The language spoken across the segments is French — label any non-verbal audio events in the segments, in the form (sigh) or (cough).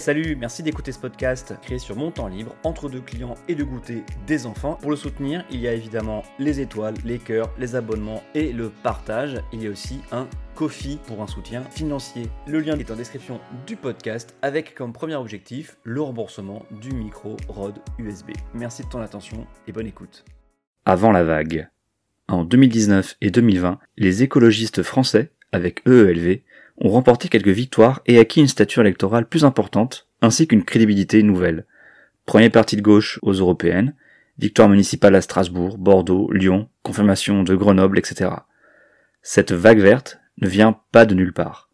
Salut, merci d'écouter ce podcast créé sur mon temps libre, entre deux clients et de goûter des enfants. Pour le soutenir, il y a évidemment les étoiles, les cœurs, les abonnements et le partage. Il y a aussi un Kofi pour un soutien financier. Le lien est en description du podcast avec comme premier objectif le remboursement du micro ROD USB. Merci de ton attention et bonne écoute. Avant la vague. En 2019 et 2020, les écologistes français, avec EELV, ont remporté quelques victoires et acquis une stature électorale plus importante, ainsi qu'une crédibilité nouvelle. Premier parti de gauche aux européennes, victoire municipale à Strasbourg, Bordeaux, Lyon, confirmation de Grenoble, etc. Cette vague verte ne vient pas de nulle part.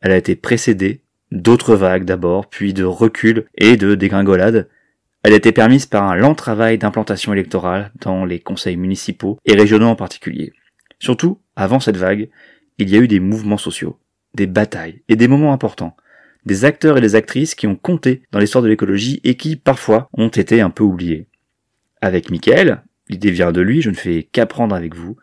Elle a été précédée d'autres vagues d'abord, puis de recul et de dégringolades. Elle a été permise par un lent travail d'implantation électorale dans les conseils municipaux et régionaux en particulier. Surtout, avant cette vague, il y a eu des mouvements sociaux des batailles et des moments importants, des acteurs et des actrices qui ont compté dans l'histoire de l'écologie et qui, parfois, ont été un peu oubliés. Avec Michael, l'idée vient de lui, je ne fais qu'apprendre avec vous,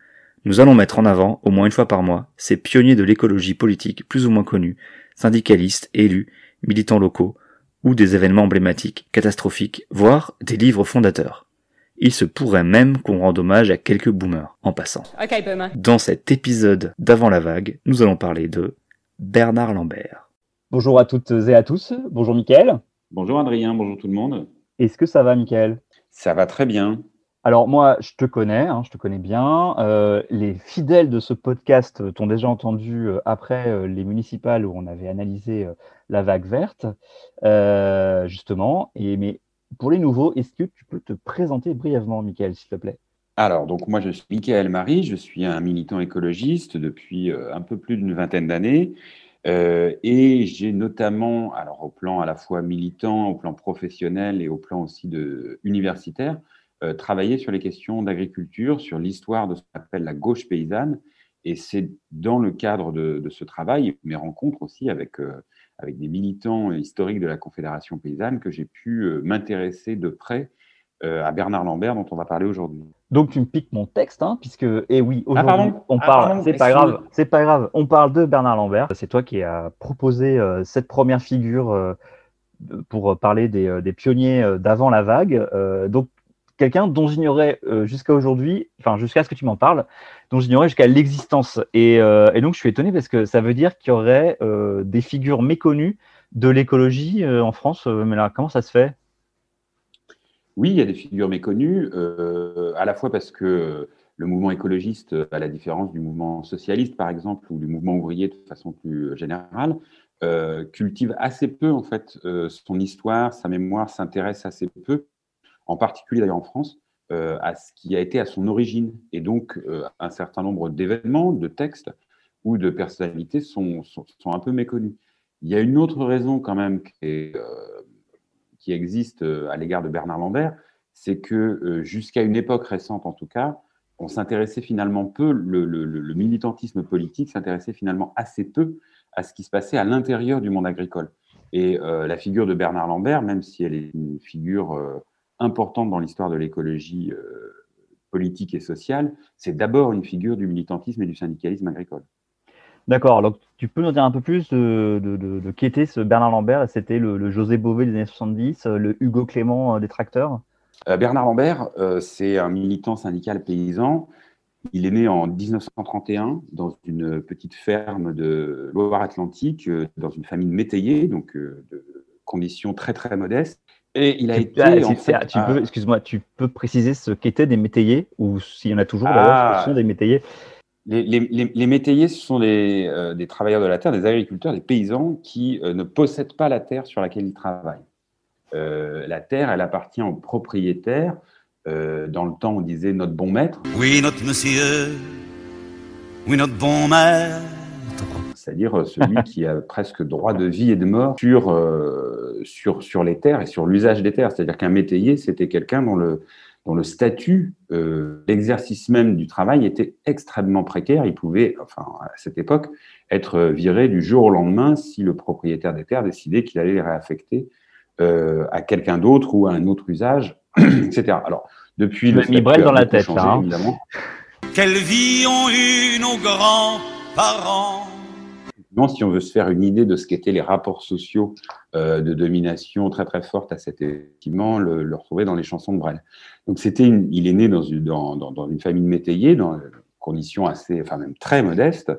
nous allons mettre en avant, au moins une fois par mois, ces pionniers de l'écologie politique plus ou moins connus, syndicalistes, élus, militants locaux, ou des événements emblématiques, catastrophiques, voire des livres fondateurs. Il se pourrait même qu'on rende hommage à quelques boomers en passant. Dans cet épisode d'Avant la vague, nous allons parler de Bernard Lambert. Bonjour à toutes et à tous. Bonjour Mickaël. Bonjour Adrien, bonjour tout le monde. Est-ce que ça va Mickaël? Ça va très bien. Alors moi, je te connais, hein, je te connais bien. Euh, les fidèles de ce podcast t'ont déjà entendu euh, après euh, les municipales où on avait analysé la vague verte, justement. Et, mais pour les nouveaux, est-ce que tu peux te présenter brièvement, Mickaël, s'il te plaît? Alors, donc moi, je suis Michael Marie, je suis un militant écologiste depuis euh, un peu plus d'une vingtaine d'années. Euh, et j'ai notamment, alors au plan à la fois militant, au plan professionnel et au plan aussi de, universitaire, euh, travaillé sur les questions d'agriculture, sur l'histoire de ce qu'on appelle la gauche paysanne. Et c'est dans le cadre de, ce travail, mes rencontres aussi avec, avec des militants historiques de la Confédération paysanne, que j'ai pu m'intéresser de près à Bernard Lambert, dont on va parler aujourd'hui. Donc tu me piques mon texte, hein, puisque eh oui, ah, aujourd'hui on ah, parle. c'est pas grave, c'est pas grave. On parle de Bernard Lambert. C'est toi qui as proposé euh, cette première figure euh, pour parler des, euh, pionniers d'avant la vague. donc quelqu'un dont j'ignorais jusqu'à aujourd'hui, enfin jusqu'à ce que tu m'en parles, dont j'ignorais jusqu'à l'existence. Et, et, donc je suis étonné parce que ça veut dire qu'il y aurait des figures méconnues de l'écologie en France. mais là, comment ça se fait? Oui, il y a des figures méconnues, euh, à la fois parce que le mouvement écologiste, à la différence du mouvement socialiste, par exemple, ou du mouvement ouvrier de façon plus générale, euh, cultive assez peu, en fait, euh, son histoire, sa mémoire s'intéresse assez peu, en particulier d'ailleurs en France, à ce qui a été à son origine. Et donc, un certain nombre d'événements, de textes ou de personnalités sont, sont, sont, un peu méconnus. Il y a une autre raison quand même qui est qui existe euh, à l'égard de Bernard Lambert, c'est que euh, jusqu'à une époque récente en tout cas, on s'intéressait finalement peu, le, militantisme politique s'intéressait finalement assez peu à ce qui se passait à l'intérieur du monde agricole. Et euh, la figure de Bernard Lambert, même si elle est une figure importante dans l'histoire de l'écologie politique et sociale, c'est d'abord une figure du militantisme et du syndicalisme agricole. D'accord, donc tu peux nous dire un peu plus de, de, qui était ce Bernard Lambert C'était le, José Bové des années 70, le Hugo Clément euh, des tracteurs? Euh, Bernard Lambert, euh, c'est un militant syndical paysan. Il est né en 1931 dans une petite ferme de Loire-Atlantique, dans une famille de métayers, donc de conditions très très modestes. Et il a été. Ah, excuse-moi, tu peux préciser ce qu'étaient des métayers, ou s'il y en a toujours ah, ce sont des métayers? Les, métayers, ce sont euh, des travailleurs de la terre, des agriculteurs, des paysans qui euh, ne possèdent pas la terre sur laquelle ils travaillent. Euh, la terre, elle appartient aux propriétaires. dans le temps, on disait notre bon maître. Oui, notre monsieur. Oui, notre bon maître. C'est-à-dire celui qui a (laughs) presque droit de vie et de mort sur, sur, sur les terres et sur l'usage des terres. C'est-à-dire qu'un métayer, c'était quelqu'un dont le, dont le statut, euh, l'exercice même du travail était extrêmement précaire. Il pouvait, enfin, à cette époque, être viré du jour au lendemain si le propriétaire des terres décidait qu'il allait les réaffecter euh, à quelqu'un d'autre ou à un autre usage, (clears throat) etc. Alors, depuis le mis dans la tête, changé, hein. évidemment. Quelle vie ont eu nos grands-parents si on veut se faire une idée de ce qu'étaient les rapports sociaux de domination très très forte à cet événement, le, le retrouver dans les chansons de Brel. Donc il est né dans une, dans, une famille de métayers, dans conditions assez, enfin même très modestes.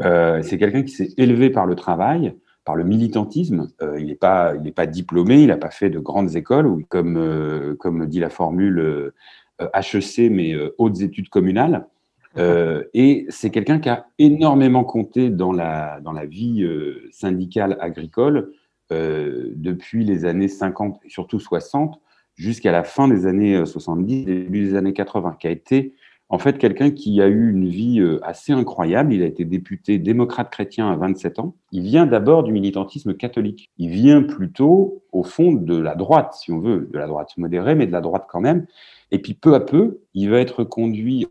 c'est quelqu'un qui s'est élevé par le travail, par le militantisme. Euh, il n'est pas, diplômé, il n'a pas fait de grandes écoles, comme, euh, comme dit la formule HEC, euh, mais hautes études communales. Et c'est quelqu'un qui a énormément compté dans la, dans la vie syndicale agricole depuis les années 50 et surtout 60 jusqu'à la fin des années 70, début des années 80, qui a été en fait quelqu'un qui a eu une vie euh, assez incroyable. Il a été député démocrate chrétien à 27 ans. Il vient d'abord du militantisme catholique. Il vient plutôt, au fond, de la droite, si on veut, de la droite modérée, mais de la droite quand même. Et puis peu à peu, il va être conduit,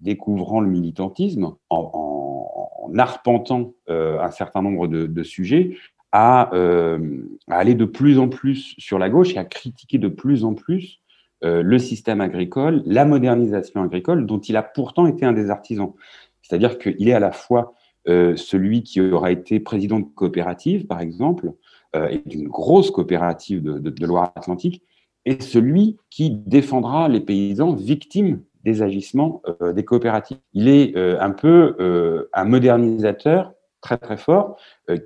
découvrant le militantisme, en, arpentant euh, un certain nombre de, sujets, euh, à, aller de plus en plus sur la gauche et à critiquer de plus en plus euh, le système agricole, la modernisation agricole, dont il a pourtant été un des artisans. C'est-à-dire qu'il est à la fois euh, celui qui aura été président de coopérative, par exemple, euh, et d'une grosse coopérative de, Loire-Atlantique, et celui qui défendra les paysans victimes des agissements des coopératives. Il est un peu un modernisateur très très fort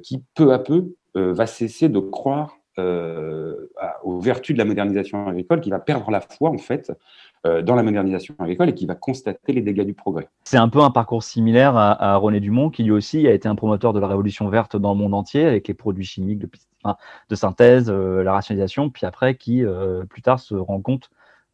qui peu à peu va cesser de croire euh, aux vertus de la modernisation agricole, qui va perdre la foi en fait euh, dans la modernisation agricole et qui va constater les dégâts du progrès. C'est un peu un parcours similaire à, René Dumont, qui lui aussi a été un promoteur de la révolution verte dans le monde entier, avec les produits chimiques de, synthèse, euh, la rationalisation, puis après qui plus tard se rend compte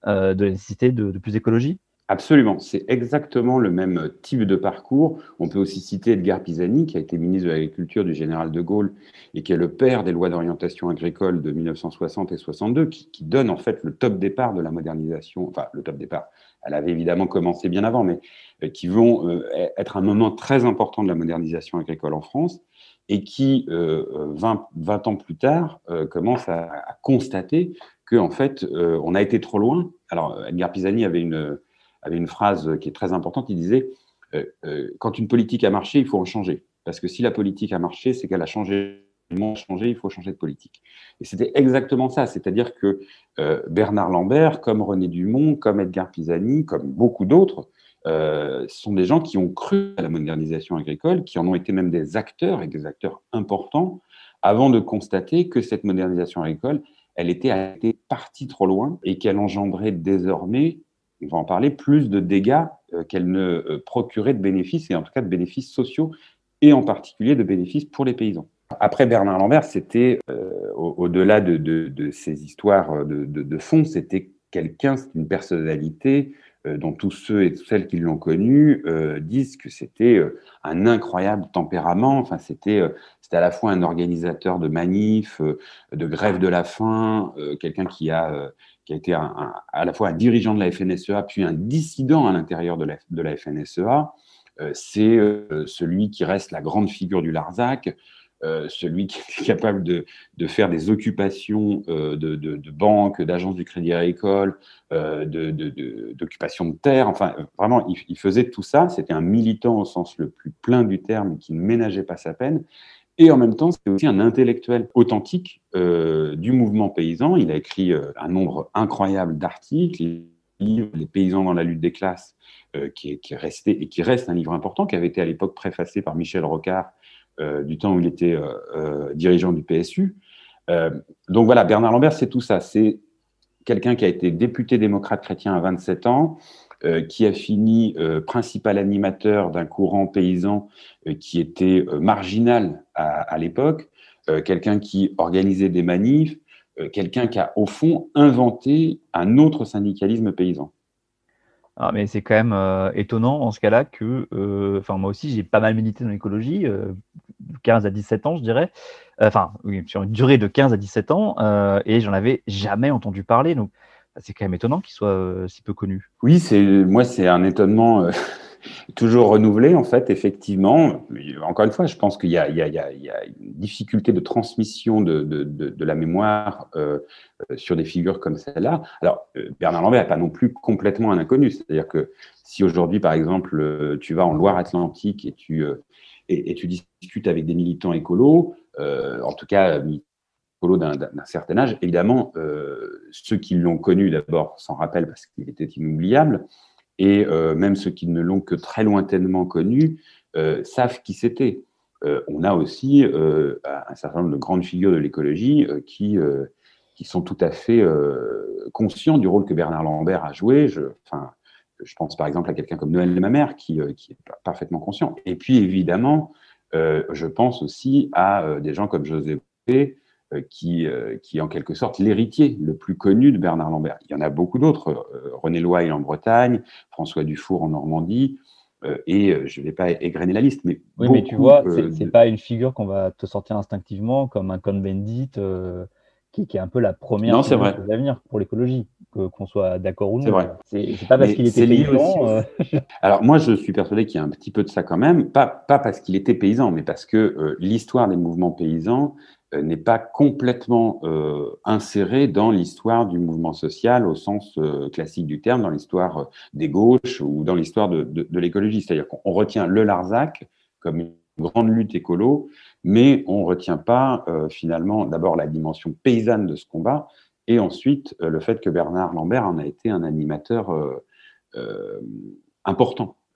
de la nécessité de plus d'écologie. Absolument, c'est exactement le même type de parcours. On peut aussi citer Edgar Pisani, qui a été ministre de l'Agriculture du général de Gaulle et qui est le père des lois d'orientation agricole de 1960 et 62, qui, donne en fait le top départ de la modernisation, enfin le top départ. Elle avait évidemment commencé bien avant, mais euh, qui vont euh, être un moment très important de la modernisation agricole en France et qui, 20, euh, 20 ans plus tard, commence à, à constater qu'en en fait, on a été trop loin. Alors, Edgar Pisani avait une avait une phrase qui est très importante. Il disait euh, euh, quand une politique a marché, il faut en changer. Parce que si la politique a marché, c'est qu'elle a changé. Il faut changer de politique. Et c'était exactement ça. C'est-à-dire que euh, Bernard Lambert, comme René Dumont, comme Edgar Pisani, comme beaucoup d'autres, sont des gens qui ont cru à la modernisation agricole, qui en ont été même des acteurs et des acteurs importants, avant de constater que cette modernisation agricole, elle était partie trop loin et qu'elle engendrait désormais on va en parler, plus de dégâts euh, qu'elle ne euh, procurait de bénéfices, et en tout cas de bénéfices sociaux, et en particulier de bénéfices pour les paysans. Après Bernard Lambert, c'était, euh, au-delà de, ces histoires de, fond, c'était quelqu'un, c'est une personnalité dont tous ceux et celles qui l'ont connu disent que c'était un incroyable tempérament. Enfin, c'était, à la fois un organisateur de manifs, de grève de la faim, quelqu'un qui a qui a été à la fois un dirigeant de la FNSEA, puis un dissident à l'intérieur de la, FNSEA. Euh, c'est euh, celui qui reste la grande figure du Larzac, euh, celui qui est (laughs) capable de, faire des occupations de, banques, d'agences du Crédit Agricole, d'occupation de, terre. Enfin, vraiment, il, il faisait tout ça. C'était un militant au sens le plus plein du terme qui ne ménageait pas sa peine. Et en même temps, c'est aussi un intellectuel authentique euh, du mouvement paysan. Il a écrit euh, un nombre incroyable d'articles, Les paysans dans la lutte des classes, euh, qui, est, resté et qui reste un livre important, qui avait été à l'époque préfacé par Michel Rocard du temps où il était dirigeant du PSU. donc voilà, Bernard Lambert, c'est tout ça. C'est quelqu'un qui a été député démocrate chrétien à 27 ans, qui a fini euh, principal animateur d'un courant paysan euh, qui était marginal à, l'époque, quelqu'un qui organisait des manifs, quelqu'un qui a au fond inventé un autre syndicalisme paysan. Ah, mais c'est quand même étonnant en ce cas-là que, enfin moi aussi j'ai pas mal milité dans l'écologie, 15 à 17 ans je dirais, enfin sur une durée de 15 à 17 ans, et j'en avais jamais entendu parler. Donc c'est quand même étonnant qu'il soit euh, si peu connu. Oui, c'est moi c'est un étonnement euh, (laughs) toujours renouvelé en fait, effectivement. Encore une fois, je pense qu'il y, a une difficulté de transmission de, la mémoire euh, sur des figures comme celle-là. Alors Bernard Lambert n'est pas non plus complètement un inconnu, c'est-à-dire que si aujourd'hui par exemple tu vas en Loire-Atlantique et tu et, tu discutes avec des militants écolos, en tout cas d'un certain âge, évidemment, ceux qui l'ont connu d'abord s'en rappellent parce qu'il était inoubliable, et même ceux qui ne l'ont que très lointainement connu savent qui c'était. on a aussi un certain nombre de grandes figures de l'écologie qui qui sont tout à fait euh, conscients du rôle que Bernard Lambert a joué. Je, je pense par exemple à quelqu'un comme Noël Mamère qui, euh, qui est parfaitement conscient. Et puis évidemment, euh, je pense aussi à des gens comme José P. Qui, qui est en quelque sorte l'héritier le plus connu de Bernard Lambert. Il y en a beaucoup d'autres, René Loisel en Bretagne, François Dufour en Normandie, et je ne vais pas égrener la liste. Mais oui, mais tu vois, ce n'est pas une figure qu'on va te sortir instinctivement comme un Cohn-Bendit qui, est un peu la première de l'avenir pour l'écologie, qu'on soit d'accord ou non. C'est vrai. C'est pas parce qu'il était paysan. Euh, Alors moi, je suis persuadé qu'il y a un petit peu de ça quand même, pas, pas parce qu'il était paysan, mais parce que euh, l'histoire des mouvements paysans euh, n'est pas complètement insérée dans l'histoire du mouvement social au sens classique du terme, dans l'histoire des gauches ou dans l'histoire de, l'écologie. C'est-à-dire qu'on retient le Larzac comme une grande lutte écolo, mais on ne retient pas euh, finalement d'abord la dimension paysanne de ce combat, et ensuite euh, le fait que Bernard Lambert en a été un animateur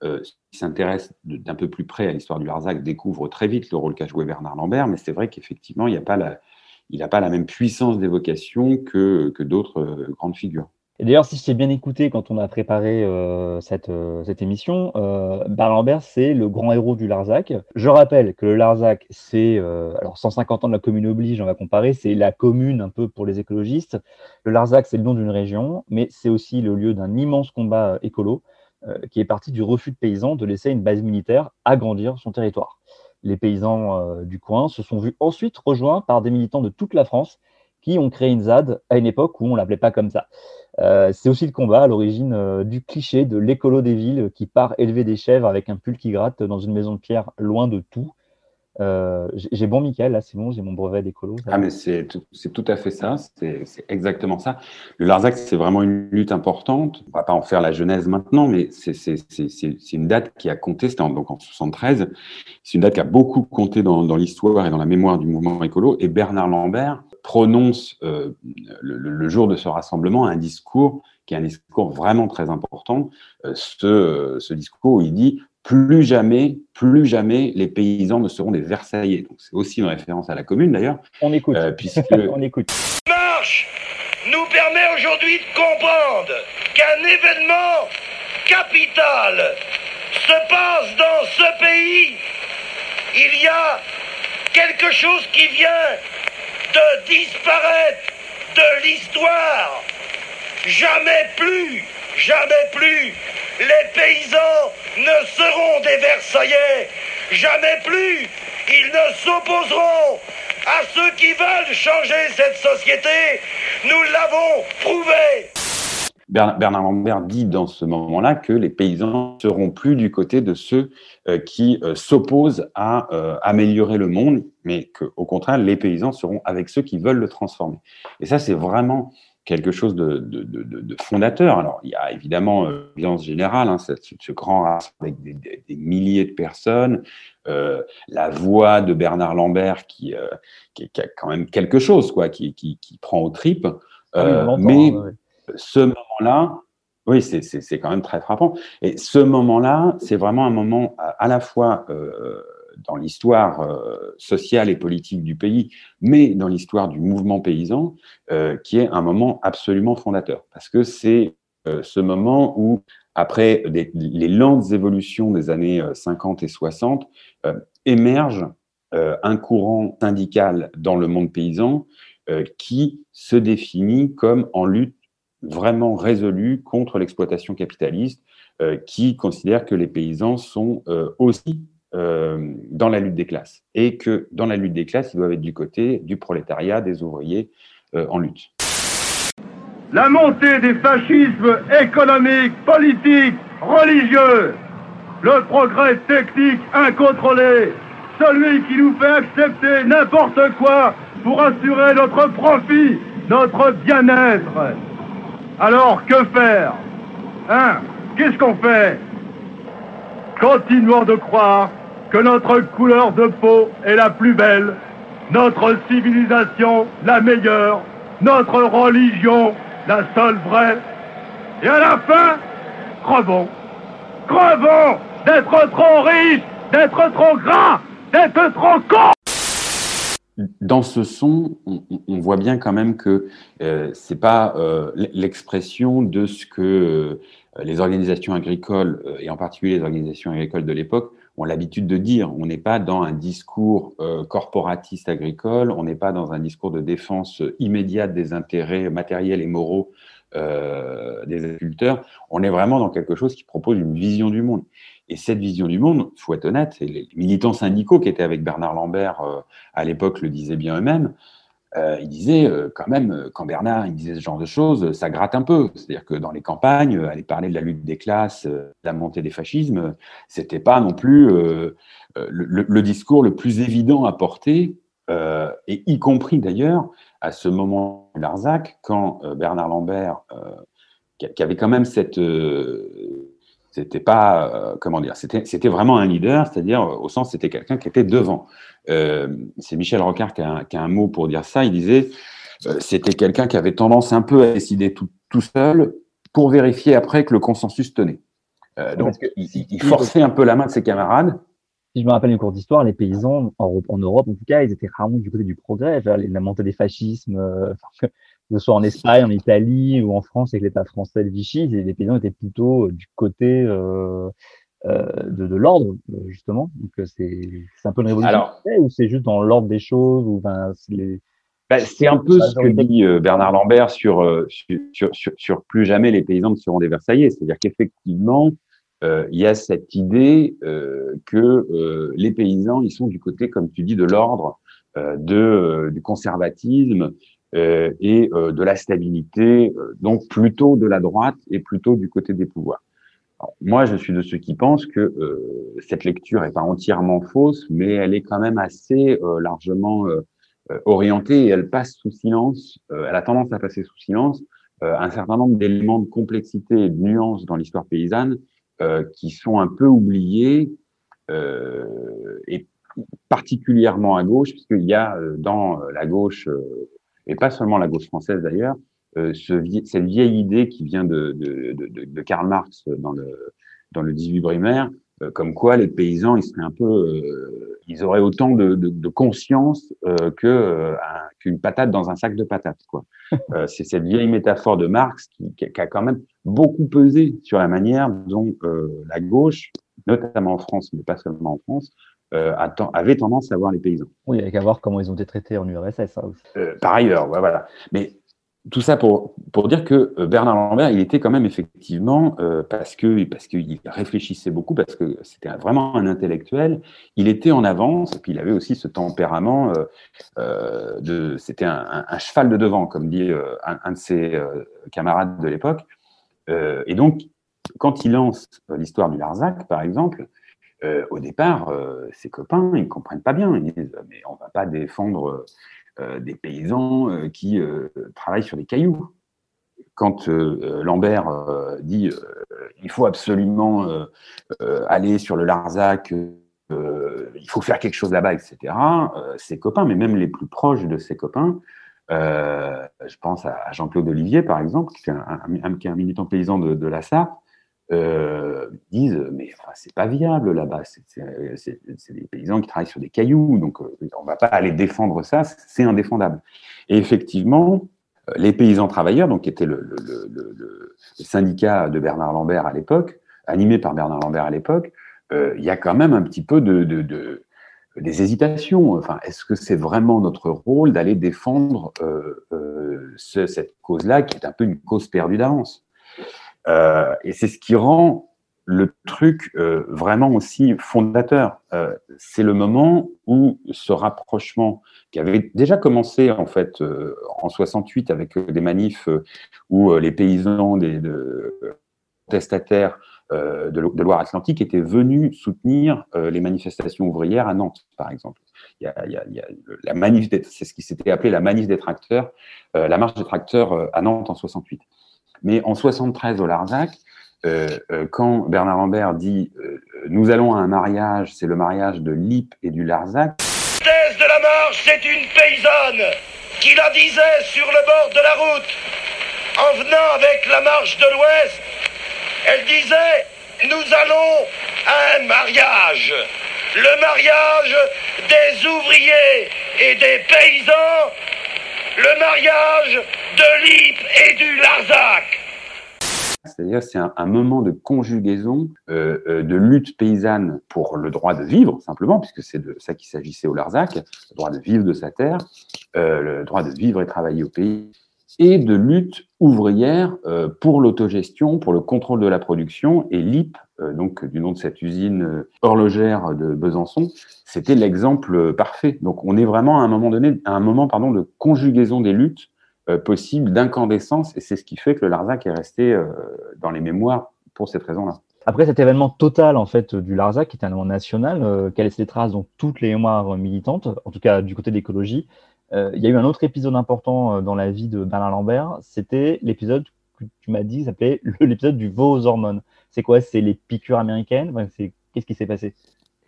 euh, qui s'intéresse d'un peu plus près à l'histoire du Larzac découvre très vite le rôle qu'a joué Bernard Lambert, mais c'est vrai qu'effectivement, il n'a pas, la, même puissance d'évocation que, d'autres grandes figures. D'ailleurs, si je t'ai bien écouté quand on a préparé euh, cette, euh, émission, euh, Lambert, c'est le grand héros du Larzac. Je rappelle que le Larzac, c'est, euh, alors 150 ans de la commune oblige, on va comparer, c'est la commune un peu pour les écologistes. Le Larzac, c'est le nom d'une région, mais c'est aussi le lieu d'un immense combat écolo qui est parti du refus de paysans de laisser une base militaire agrandir son territoire. Les paysans du coin se sont vus ensuite rejoints par des militants de toute la France qui ont créé une ZAD à une époque où on ne l'appelait pas comme ça. Euh, c'est aussi le combat à l'origine euh, du cliché de l'écolo des villes qui part élever des chèvres avec un pull qui gratte dans une maison de pierre loin de tout. Euh, j'ai bon, Michael, là c'est bon, j'ai mon brevet d'écolo. Ah, mais c'est tout, tout, à fait ça, c'est exactement ça. Le Larzac, c'est vraiment une lutte importante. On va pas en faire la genèse maintenant, mais c'est une date qui a compté, c'était donc en 73. C'est une date qui a beaucoup compté dans, dans l'histoire et dans la mémoire du mouvement écolo. Et Bernard Lambert, prononce euh, le, jour de ce rassemblement un discours qui est un discours vraiment très important. Euh, ce, ce, discours où il dit plus jamais, plus jamais les paysans ne seront des Versaillais. Donc c'est aussi une référence à la commune d'ailleurs. On écoute. Euh, puisque (laughs) on écoute. Marche nous permet aujourd'hui de comprendre qu'un événement capital se passe dans ce pays. Il y a quelque chose qui vient de disparaître de l'histoire. Jamais plus, jamais plus, les paysans ne seront des Versaillais. Jamais plus, ils ne s'opposeront à ceux qui veulent changer cette société. Nous l'avons prouvé. Bernard Lambert dit dans ce moment-là que les paysans seront plus du côté de ceux euh, qui euh, s'opposent à euh, améliorer le monde, mais qu'au contraire, les paysans seront avec ceux qui veulent le transformer. Et ça, c'est vraiment quelque chose de, fondateur. Alors, il y a évidemment l'ambiance générale, hein, ce, grand race avec des, milliers de personnes, la voix de Bernard Lambert qui, qui, a quand même quelque chose, quoi, qui, qui, prend aux tripes. Ah mais hein, ce moment-là, oui, c'est quand même très frappant. Et ce moment-là, c'est vraiment un moment à, la fois euh, dans l'histoire euh, sociale et politique du pays, mais dans l'histoire du mouvement paysan, euh, qui est un moment absolument fondateur. Parce que c'est ce moment où, après les lentes évolutions des années 50 et 60, émerge un courant syndical dans le monde paysan qui se définit comme en lutte vraiment résolu contre l'exploitation capitaliste, euh, qui considère que les paysans sont euh, aussi euh, dans la lutte des classes. Et que dans la lutte des classes, ils doivent être du côté du prolétariat, des ouvriers en lutte. La montée des fascismes économiques, politiques, religieux, le progrès technique incontrôlé, celui qui nous fait accepter n'importe quoi pour assurer notre profit, notre bien-être. Alors, que faire? Hein? Qu'est-ce qu'on fait? Continuons de croire que notre couleur de peau est la plus belle, notre civilisation la meilleure, notre religion la seule vraie. Et à la fin, crevons. Crevons d'être trop riches, d'être trop gras, d'être trop cons dans ce son, on, voit bien quand même que euh, c'est pas euh, l'expression de ce que euh, les organisations agricoles euh, et en particulier les organisations agricoles de l'époque ont l'habitude de dire. On n'est pas dans un discours euh, corporatiste agricole, on n'est pas dans un discours de défense immédiate des intérêts matériels et moraux des agriculteurs. On est vraiment dans quelque chose qui propose une vision du monde. Et cette vision du monde, il faut être honnête, et les militants syndicaux qui étaient avec Bernard Lambert euh, à l'époque le disaient bien eux-mêmes. Euh, ils disaient euh, quand même, quand Bernard il disait ce genre de choses, ça gratte un peu. C'est-à-dire que dans les campagnes, aller parler de la lutte des classes, de la montée des fascismes, c'était pas non plus le, le, discours le plus évident à porter, et y compris d'ailleurs à ce moment Larzac, quand Bernard Lambert, qui avait quand même cette c'était pas, euh, comment dire, c'était, vraiment un leader, c'est-à-dire au sens c'était quelqu'un qui était devant. Euh, c'est Michel Rocard qui a, un, qui a, un, mot pour dire ça. Il disait, euh, c'était quelqu'un qui avait tendance un peu à décider tout, tout, seul pour vérifier après que le consensus tenait. Euh, donc, il, il, forçait un peu la main de ses camarades. Si je me rappelle une cours d'histoire, les paysans en, en, Europe, en tout cas, ils étaient rarement du côté du progrès, la montée des fascismes, que ce soit en Espagne, en Italie ou en France avec l'État français de Vichy, les paysans étaient plutôt euh, du côté euh, euh, de, de l'ordre, justement. Donc c'est un peu une révolution Alors, ou c'est juste dans l'ordre des choses ou ben, les... C'est un peu ce que dit Bernard Lambert sur, sur, sur, sur, plus jamais les paysans ne seront des Versaillais. C'est-à-dire qu'effectivement, il y a cette idée que les paysans, ils sont du côté, comme tu dis, de l'ordre, de du conservatisme, euh, et euh, de la stabilité, euh, donc plutôt de la droite et plutôt du côté des pouvoirs. Moi, je suis de ceux qui pensent que cette lecture est pas entièrement fausse, mais elle est quand même assez largement orientée et elle passe sous silence, elle a tendance à passer sous silence un certain nombre d'éléments de complexité et de nuances dans l'histoire paysanne qui sont un peu oubliés et particulièrement à gauche, puisqu'il y a dans la gauche et pas seulement la gauche française d'ailleurs, euh, ce, cette vieille idée qui vient de, de, de, de, Karl Marx dans le, dans le 18 Brumaire, euh, comme quoi les paysans, ils seraient un peu, euh, ils auraient autant de, de conscience euh, que euh, qu'une patate dans un sac de patates. Quoi. (laughs) C'est cette vieille métaphore de Marx qui, qui, a quand même beaucoup pesé sur la manière dont la gauche, notamment en France, mais pas seulement en France, euh, avait tendance à voir les paysans. Oui, avec à voir comment ils ont été traités en URSS. Ça aussi. Euh, par ailleurs, voilà. Mais tout ça pour, pour dire que euh, Bernard Lambert, il était quand même effectivement, euh, parce que parce qu'il réfléchissait beaucoup, parce que c'était vraiment un intellectuel, il était en avance, et puis il avait aussi ce tempérament de, c'était un, un, un, cheval de devant, comme dit un, un, de ses camarades de l'époque. et donc, quand il lance l'histoire du Larzac, par exemple, euh, au départ, euh, ses copains, ils ne comprennent pas bien. Ils disent, mais on ne va pas défendre euh, des paysans euh, qui euh, travaillent sur des cailloux. Quand euh, Lambert dit, il faut absolument aller sur le Larzac, il faut faire quelque chose là-bas, etc., ses copains, mais même les plus proches de ses copains, je pense à Jean-Claude Olivier, par exemple, qui est un, militant paysan de, de la euh, disent mais enfin, c'est pas viable là-bas, c'est des paysans qui travaillent sur des cailloux, donc euh, on va pas aller défendre ça, c'est indéfendable. Et effectivement, euh, les paysans travailleurs, donc qui était le, syndicat de Bernard Lambert à l'époque, animé par Bernard Lambert à l'époque, euh, il y a quand même un petit peu de, de, de des hésitations. Enfin, est-ce que c'est vraiment notre rôle d'aller défendre ce, cette cause-là, qui est un peu une cause perdue d'avance? Euh, et c'est ce qui rend le truc euh, vraiment aussi fondateur. Euh, c'est le moment où ce rapprochement qui avait déjà commencé en fait euh, en 68 avec des manifs où les paysans des de, protestataires de, Loire-Atlantique étaient venus soutenir les manifestations ouvrières à Nantes, par exemple. Il y a la manif, c'est ce qui s'était appelé la manif des tracteurs, la marche des tracteurs à Nantes en 68. Mais en 73 au Larzac, euh, euh, quand Bernard Lambert dit euh, Nous allons à un mariage, c'est le mariage de Lip et du Larzac. Thèse de la marche, c'est une paysanne qui la disait sur le bord de la route en venant avec la marche de l'Ouest. Elle disait Nous allons à un mariage. Le mariage des ouvriers et des paysans. Le mariage de Lip et du Larzac. C'est-à-dire c'est un, moment de conjugaison, euh, euh, de lutte paysanne pour le droit de vivre, simplement, puisque c'est de ça qu'il s'agissait au Larzac, le droit de vivre de sa terre, euh, le droit de vivre et travailler au pays, et de lutte ouvrière pour l'autogestion, pour le contrôle de la production. Et l'IP, donc du nom de cette usine euh, horlogère de Besançon, c'était l'exemple parfait. Donc on est vraiment à un moment donné, à un moment pardon, de conjugaison des luttes euh, possibles, d'incandescence, et c'est ce qui fait que le Larzac est resté euh, dans les mémoires pour cette raison-là. Après cet événement total en fait du Larzac, qui est un événement national, euh, qui a laissé des traces dans toutes les mémoires militantes, en tout cas du côté de l'écologie, euh, il y a eu un autre épisode important euh, dans la vie de Bernard Lambert. C'était l'épisode que tu m'as dit, s'appelait l'épisode du veau aux hormones. C'est quoi? C'est les piqûres américaines? Qu'est-ce qui s'est passé?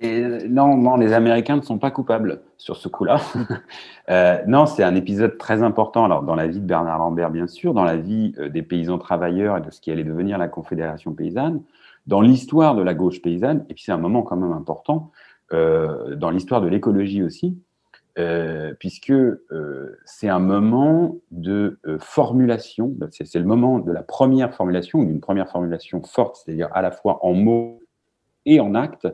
Non, non, les Américains ne sont pas coupables sur ce coup-là. (laughs) Euh, non, c'est un épisode très important. Alors, dans la vie de Bernard Lambert, bien sûr, dans la vie euh, des paysans travailleurs et de ce qui allait devenir la Confédération paysanne, dans l'histoire de la gauche paysanne, et puis c'est un moment quand même important, euh, dans l'histoire de l'écologie aussi, euh, puisque euh, c'est un moment de euh, formulation, c'est c'est le moment de la première formulation, d'une première formulation forte, c'est-à-dire à la fois en mots et en actes,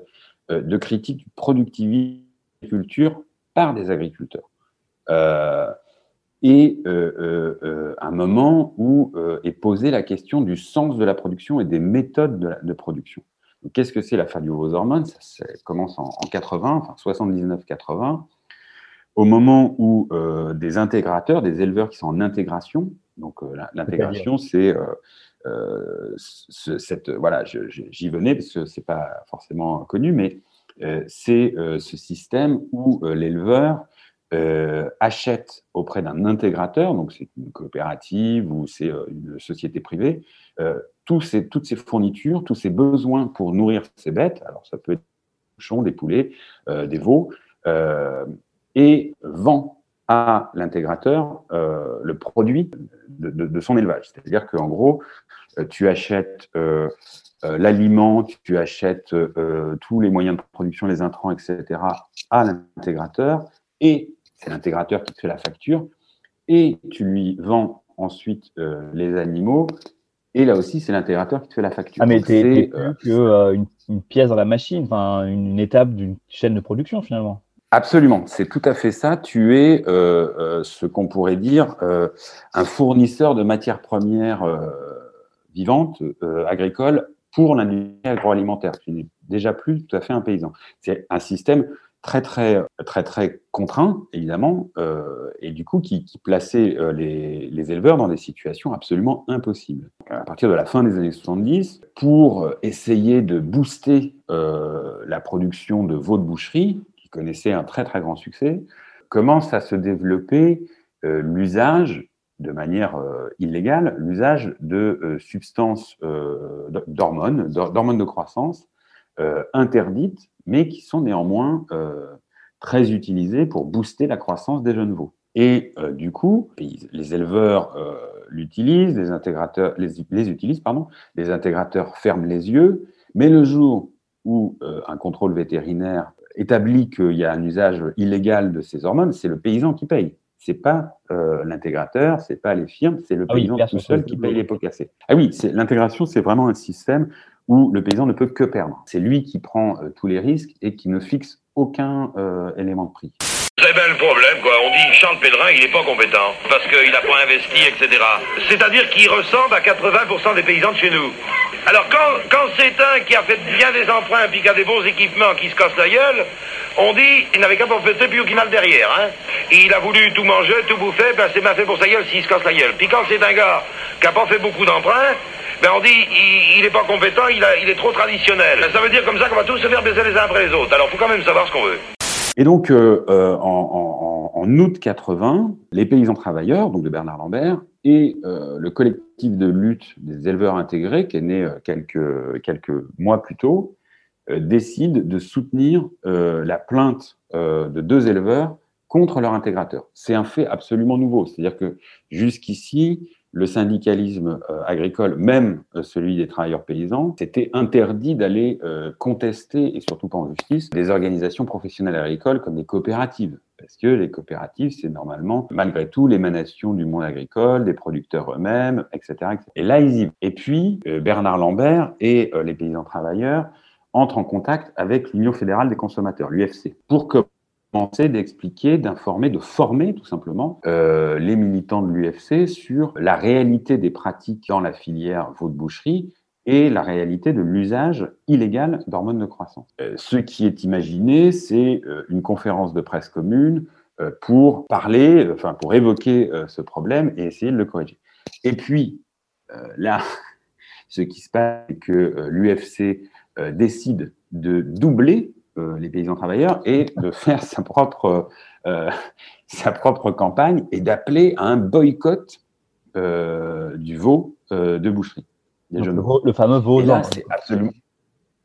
de critique du productivisme culture par des agriculteurs. Et un moment où est posée la question du sens de la production et des méthodes de, production. Qu'est-ce que c'est la fin du Ça, ça commence en, en 80, enfin 79-80, au moment où euh, des intégrateurs, des éleveurs qui sont en intégration, donc euh, l'intégration, c'est euh, ce- cette voilà, j'y venais parce que c'est pas forcément connu, mais c'est ce système où l'éleveur achète auprès d'un intégrateur, donc c'est une coopérative ou c'est une société privée, tous ces, toutes ces fournitures, tous ces besoins pour nourrir ses bêtes. Alors ça peut être des cochons, des poulets, des veaux, et vend à l'intégrateur euh, le produit de, de- de son élevage. C'est-à-dire qu'en gros, euh, tu achètes euh, l'aliment, tu achètes euh, tous les moyens de production, les intrants, etc., à l'intégrateur, et c'est l'intégrateur qui te fait la facture, et tu lui vends ensuite les animaux, et là aussi, c'est l'intégrateur qui te fait la facture. Ah, mais c'est, plus qu'une une pièce dans la machine, enfin une, une étape d'une chaîne de production finalement. Absolument, c'est tout à fait ça. Tu es euh, euh, ce qu'on pourrait dire euh, un fournisseur de matières premières vivantes, agricoles, pour l'industrie agroalimentaire. Tu n'es déjà plus tout à fait un paysan. C'est un système très très très très contraint évidemment et du coup qui, plaçait les, éleveurs dans des situations absolument impossibles. À partir de la fin des années 70, pour essayer de booster la production de veaux de boucherie, connaissait un très très grand succès, commence à se développer euh, l'usage de manière euh, illégale, l'usage de euh, substances d'hormones, d'hormones de croissance interdites, mais qui sont néanmoins très utilisées pour booster la croissance des jeunes veaux. Et du coup, les éleveurs l'utilisent, les intégrateurs les, utilisent, pardon, les intégrateurs ferment les yeux, mais le jour où un contrôle vétérinaire établit qu'il y a un usage illégal de ces hormones, c'est le paysan qui paye. C'est pas euh, l'intégrateur, c'est pas les firmes, c'est le Ah paysan oui, tout seul qui paye les pots cassés. Ah oui, l'intégration, c'est vraiment un système où le paysan ne peut que perdre. C'est lui qui prend euh, tous les risques et qui ne fixe aucun euh, élément de prix. Très bien le problème, quoi. On dit Charles Pédrin, il n'est pas compétent, parce qu'il n'a pas investi, etc. C'est-à-dire qu'il ressemble à 80% des paysans de chez nous. Alors, quand, quand c'est un qui a fait bien des emprunts, puis qui a des bons équipements, qui se casse la gueule, on dit, il n'avait qu'à profiter, puis qu'il a le derrière, hein. Il a voulu tout manger, tout bouffer, ben c'est mal fait pour sa gueule s'il se casse la gueule. Puis quand c'est un gars qui n'a pas fait beaucoup d'emprunts, ben on dit, il n'est pas compétent, il, a, il est trop traditionnel. Ben ça veut dire comme ça qu'on va tous se faire baiser les uns après les autres. Alors, faut quand même savoir ce qu'on veut. Et donc, euh, euh, en, en, en août 80, les paysans travailleurs, donc de Bernard Lambert, et le collectif de lutte des éleveurs intégrés, qui est né quelques, quelques mois plus tôt, décident de soutenir la plainte de deux éleveurs contre leur intégrateur. C'est un fait absolument nouveau. C'est-à-dire que jusqu'ici, le syndicalisme euh, agricole, même euh, celui des travailleurs paysans, c'était interdit d'aller euh, contester, et surtout pas en justice, des organisations professionnelles agricoles comme les coopératives. Parce que les coopératives, c'est normalement, malgré tout, l'émanation du monde agricole, des producteurs eux-mêmes, etc., Et là, ils y vont. Et puis, Bernard Lambert et les paysans travailleurs entrent en contact avec l'Union fédérale des consommateurs, l'UFC, pour d'expliquer, d'informer, de former tout simplement euh, les militants de l'UFC sur la réalité des pratiques dans la filière veau-de-boucherie et la réalité de l'usage illégal d'hormones de croissance. Euh, ce qui est imaginé, c'est euh, une conférence de presse commune pour parler, enfin pour évoquer ce problème et essayer de le corriger. Et puis là, (laughs) ce qui se passe, c'est que l'UFC décide de doubler les paysans travailleurs et de (laughs) faire sa propre, euh, (laughs) sa propre campagne et d'appeler à un boycott euh, du veau de boucherie. le, fameux veau c'est absolument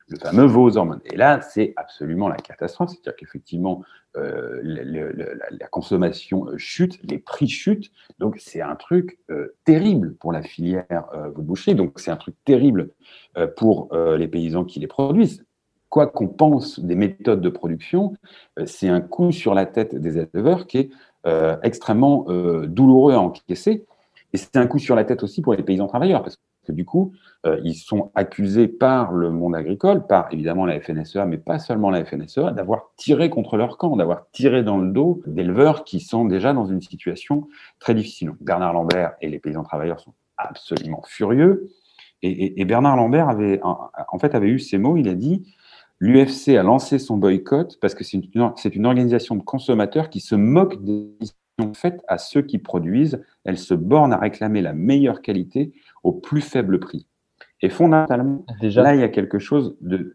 le fameux veau aux hormones. Et là, c'est absolument la catastrophe. C'est-à-dire qu'effectivement, la, consommation chute, les prix chutent. Donc, c'est un truc terrible pour la filière veau de boucherie. Donc, c'est un truc terrible pour les paysans qui les produisent quoi qu'on pense des méthodes de production, euh, c'est un coup sur la tête des éleveurs qui est euh, extrêmement euh, douloureux à encaisser. Et c'est un coup sur la tête aussi pour les paysans travailleurs, parce que du coup, ils sont accusés par le monde agricole, par évidemment la FNSEA, mais pas seulement la FNSEA, d'avoir tiré contre leur camp, d'avoir tiré dans le dos d'éleveurs qui sont déjà dans une situation très difficile. Bernard Lambert et les paysans travailleurs sont absolument furieux. Et, Bernard Lambert avait, en fait, avait eu ces mots, il a dit L'UFC a lancé son boycott parce que c'est une, organisation de consommateurs qui se moque des décisions faites à ceux qui produisent. Elle se borne à réclamer la meilleure qualité au plus faible prix. Et fondamentalement, Déjà. là, il y a quelque chose de.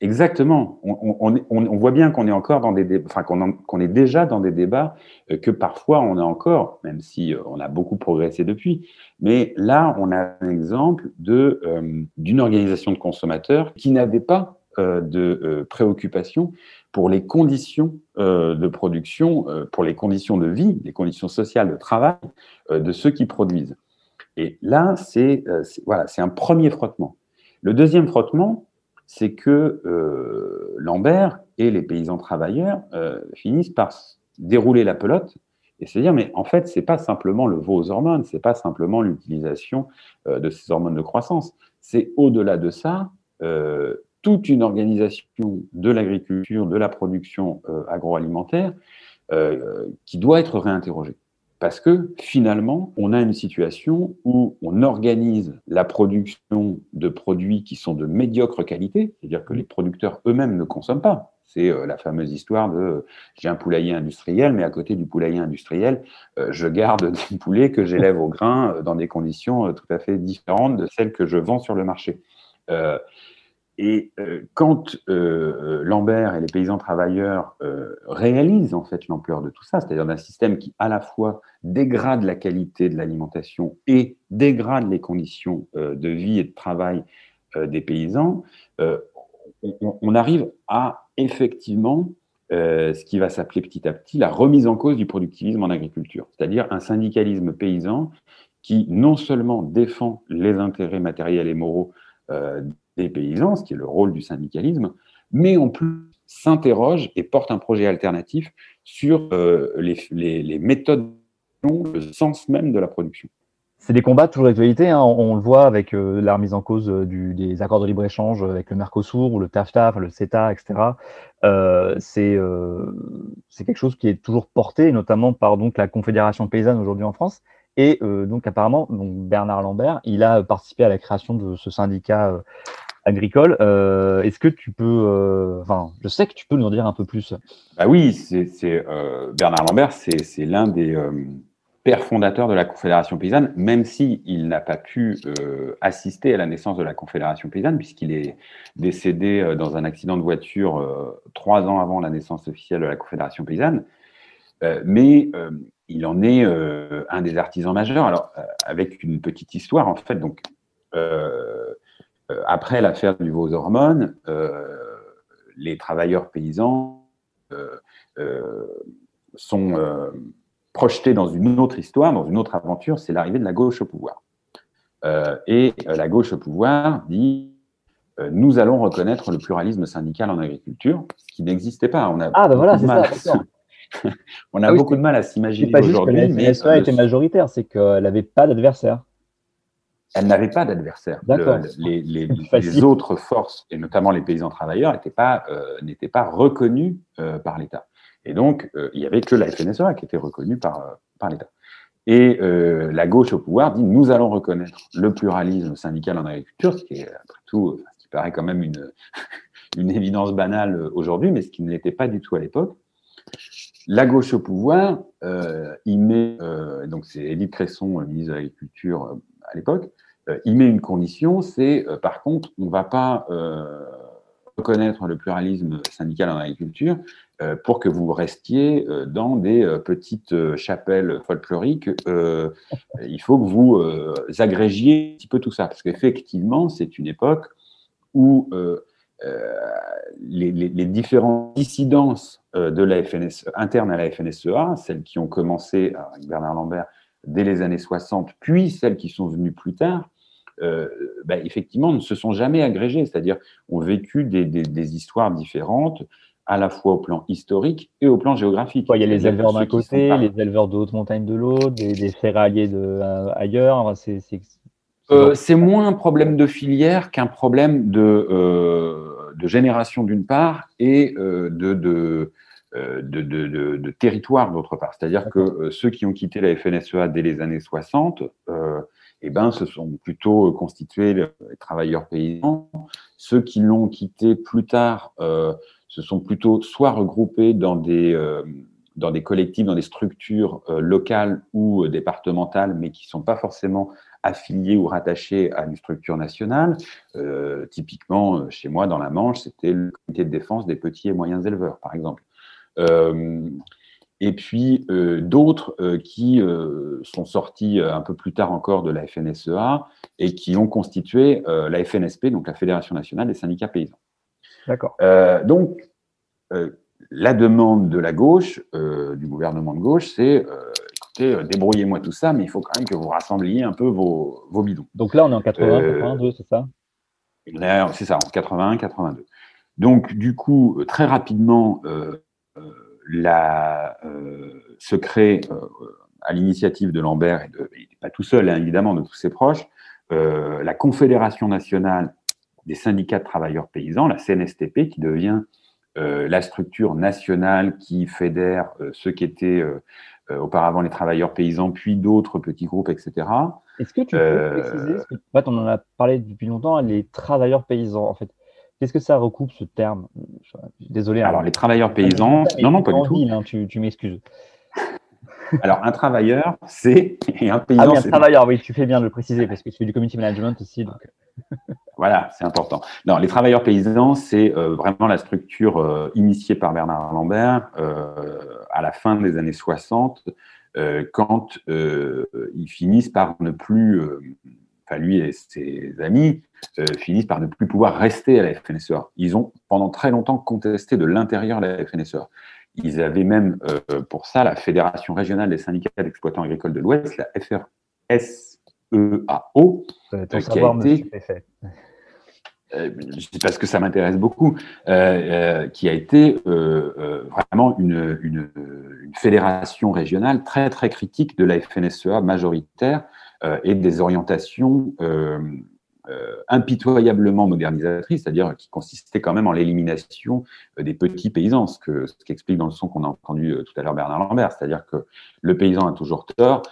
Exactement. On, voit bien qu'on est encore dans des enfin qu'on est déjà dans des débats euh, que parfois on a encore, même si euh, on a beaucoup progressé depuis. Mais là, on a un exemple de euh, d'une organisation de consommateurs qui n'avait pas de euh, préoccupation pour les conditions euh, de production, pour les conditions de vie, les conditions sociales de travail de ceux qui produisent. Et là, c'est voilà, un premier frottement. Le deuxième frottement, c'est que Lambert et les paysans travailleurs finissent par dérouler la pelote et se dire mais en fait c'est pas simplement le veau aux hormones, c'est pas simplement l'utilisation de ces hormones de croissance, c'est au-delà de ça toute une organisation de l'agriculture, de la production euh, agroalimentaire euh, qui doit être réinterrogée. Parce que finalement, on a une situation où on organise la production de produits qui sont de médiocre qualité, c'est-à-dire que les producteurs eux-mêmes ne consomment pas. C'est euh, la fameuse histoire de j'ai un poulailler industriel, mais à côté du poulailler industriel, je garde (laughs) des poulets que j'élève au grain dans des conditions tout à fait différentes de celles que je vends sur le marché. Et euh, quand euh, Lambert et les paysans travailleurs euh, réalisent en fait l'ampleur de tout ça, c'est-à-dire d'un système qui à la fois dégrade la qualité de l'alimentation et dégrade les conditions de vie et de travail des paysans, on, on, arrive à effectivement ce qui va s'appeler petit à petit la remise en cause du productivisme en agriculture, c'est-à-dire un syndicalisme paysan qui non seulement défend les intérêts matériels et moraux des paysans, ce qui est le rôle du syndicalisme, mais en plus s'interroge et porte un projet alternatif sur euh, les, méthodes, le sens même de la production. C'est des combats toujours d'actualité, hein. on, le voit avec euh, la remise en cause euh, des accords de libre-échange avec le Mercosur ou le TAFTA, le CETA, etc. c'est quelque chose qui est toujours porté, notamment par donc, la Confédération paysanne aujourd'hui en France. Et donc apparemment, Bernard Lambert, il a participé à la création de ce syndicat agricole. Euh, est-ce que tu peux, euh, enfin, je sais que tu peux nous en dire un peu plus. Bah oui, c'est euh, Bernard Lambert, c'est l'un des pères fondateurs de la Confédération paysanne, même si il n'a pas pu assister à la naissance de la Confédération paysanne, puisqu'il est décédé dans un accident de voiture trois ans avant la naissance officielle de la Confédération paysanne. mais il en est un des artisans majeurs. Alors, avec une petite histoire, en fait, donc, après l'affaire du veau aux hormones, les travailleurs paysans sont projetés dans une autre histoire, dans une autre aventure, c'est l'arrivée de la gauche au pouvoir. et la gauche au pouvoir dit euh, nous allons reconnaître le pluralisme syndical en agriculture, ce qui n'existait pas. On a ah, ben voilà, c'est ça. (laughs) on a ah beaucoup de mal à s'imaginer aujourd'hui. Mais la était majoritaire, c'est qu'elle n'avait pas d'adversaire. Elle n'avait pas d'adversaire. Les, les, autres forces, et notamment les paysans travailleurs, n'étaient pas, euh, pas reconnus euh, par l'État. Et donc, il n'y avait que la FNSEA qui était reconnue par, par l'État. Et la gauche au pouvoir dit nous allons reconnaître le pluralisme syndical en agriculture, ce qui est après tout paraît quand même une, (laughs) une évidence banale aujourd'hui, mais ce qui ne l'était pas du tout à l'époque. La gauche au pouvoir, euh, il met, euh, donc c'est Élie Cresson, ministre de l'Agriculture euh, à l'époque, il met une condition, c'est par contre, on ne va pas reconnaître le pluralisme syndical en agriculture pour que vous restiez dans des petites chapelles folkloriques. il faut que vous agrégiez un petit peu tout ça, parce qu'effectivement, c'est une époque où euh, euh, les, différentes dissidences euh, de la FNSE, internes à la FNSEA, celles qui ont commencé avec Bernard Lambert dès les années 60, puis celles qui sont venues plus tard, bah, effectivement, ne se sont jamais agrégées, c'est-à-dire ont vécu des, histoires différentes, à la fois au plan historique et au plan géographique. il y a les éleveurs d'un côté, les éleveurs de haute montagne de l'autre, des, des céréaliers de, ailleurs. C'est euh, c'est moins un problème de filière qu'un problème de, euh, de génération d'une part et euh, de, de, de, territoire d'autre part. C'est-à-dire que ceux qui ont quitté la FNSEA dès les années 60, eh ben, se sont plutôt constitués les travailleurs paysans. Ceux qui l'ont quitté plus tard se sont plutôt soit regroupés dans des dans des collectifs, dans des structures locales ou départementales, mais qui ne sont pas forcément affiliés ou rattachés à une structure nationale. Euh, typiquement, euh, chez moi, dans la Manche, c'était le comité de défense des petits et moyens éleveurs, par exemple. Euh, et puis d'autres qui sont sortis un peu plus tard encore de la FNSEA et qui ont constitué la FNSP, donc la Fédération nationale des syndicats paysans. D'accord. donc, la demande de la gauche, du gouvernement de gauche, c'est euh, débrouillez-moi tout ça, mais il faut quand même que vous rassembliez un peu vos, vos bidons. Donc là, on est en 80, 82, euh, c'est ça? C'est ça, en 81, 82. Donc, du coup, très rapidement, euh, la, se crée, à l'initiative de Lambert, et, de, pas tout seul, hein, évidemment, de tous ses proches, la Confédération nationale des syndicats de travailleurs paysans, la CNSTP, qui devient la structure nationale qui fédère ceux qui étaient euh, auparavant les travailleurs paysans, puis d'autres petits groupes, etc. Est-ce que tu peux euh, préciser, parce en fait, on en a parlé depuis longtemps, les travailleurs paysans, en fait, qu'est-ce que ça recoupe ce terme? Désolé. Hein. Alors, les travailleurs paysans, non, non, pas du tout. Hein, tu, tu m'excuses. (laughs) Alors, un travailleur, c'est. Et un paysan, ah oui, un travailleur, oui, tu fais bien de le préciser, parce que tu fais du community management aussi. Donc... (laughs) Voilà, c'est important. Non, les travailleurs paysans, c'est euh, vraiment la structure euh, initiée par Bernard Lambert euh, à la fin des années 60, quand ils finissent par ne plus, enfin lui et ses amis, finissent par ne plus pouvoir rester à la FNSEA. Ils ont pendant très longtemps contesté de l'intérieur la FNSEA. Ils avaient même pour ça la Fédération régionale des syndicats d'exploitants agricoles de l'Ouest, la FRSEAO, qui a été euh, parce que ça m'intéresse beaucoup, euh, euh, qui a été vraiment une, une, une, fédération régionale très très critique de la FNSEA majoritaire et des orientations euh, impitoyablement modernisatrice, c'est-à-dire qui consistait quand même en l'élimination euh, des petits paysans, ce, que, ce qui explique dans le son qu'on a entendu euh, tout à l'heure Bernard Lambert, c'est-à-dire que le paysan a toujours tort.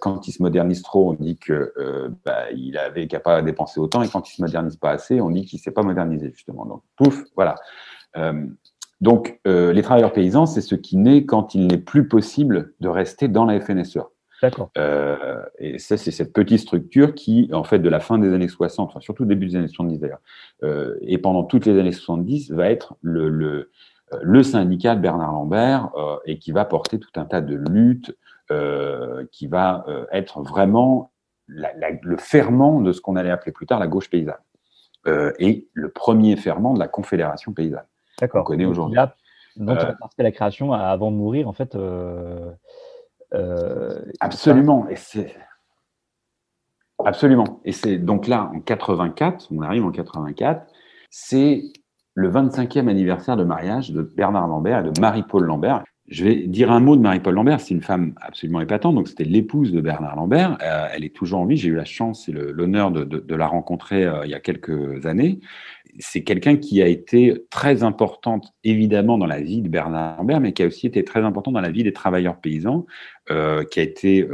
quand il se modernise trop, on dit que bah, qu'à pas dépenser autant, et quand il se modernise pas assez, on dit qu'il s'est pas modernisé justement. Donc pouf, voilà. donc les travailleurs paysans, c'est ce qui naît quand il n'est plus possible de rester dans la FNSEA. D'accord. Euh, et ça, c'est cette petite structure qui, en fait, de la fin des années 60, enfin, surtout début des années 70 d'ailleurs, euh, et pendant toutes les années 70, va être le, le le syndicat de Bernard Lambert et qui va porter tout un tas de luttes, qui va être vraiment le ferment de ce qu'on allait appeler plus tard la gauche paysanne. et le premier ferment de la Confédération paysanne. D'accord. On connaît aujourd'hui. Donc, il a participé à la création avant de mourir, en fait. Absolument. Et c'est Absolument. Et c'est donc là, en 84, on arrive en 84, c'est le 25e anniversaire de mariage de Bernard Lambert et de Marie-Paul Lambert. Je vais dire un mot de Marie-Paul Lambert. C'est une femme absolument épatante. Donc, c'était l'épouse de Bernard Lambert. Euh, elle est toujours en vie. J'ai eu la chance et l'honneur de, la rencontrer euh, il y a quelques années. C'est quelqu'un qui a été très importante, évidemment, dans la vie de Bernard Lambert, mais qui a aussi été très important dans la vie des travailleurs paysans, euh, qui a été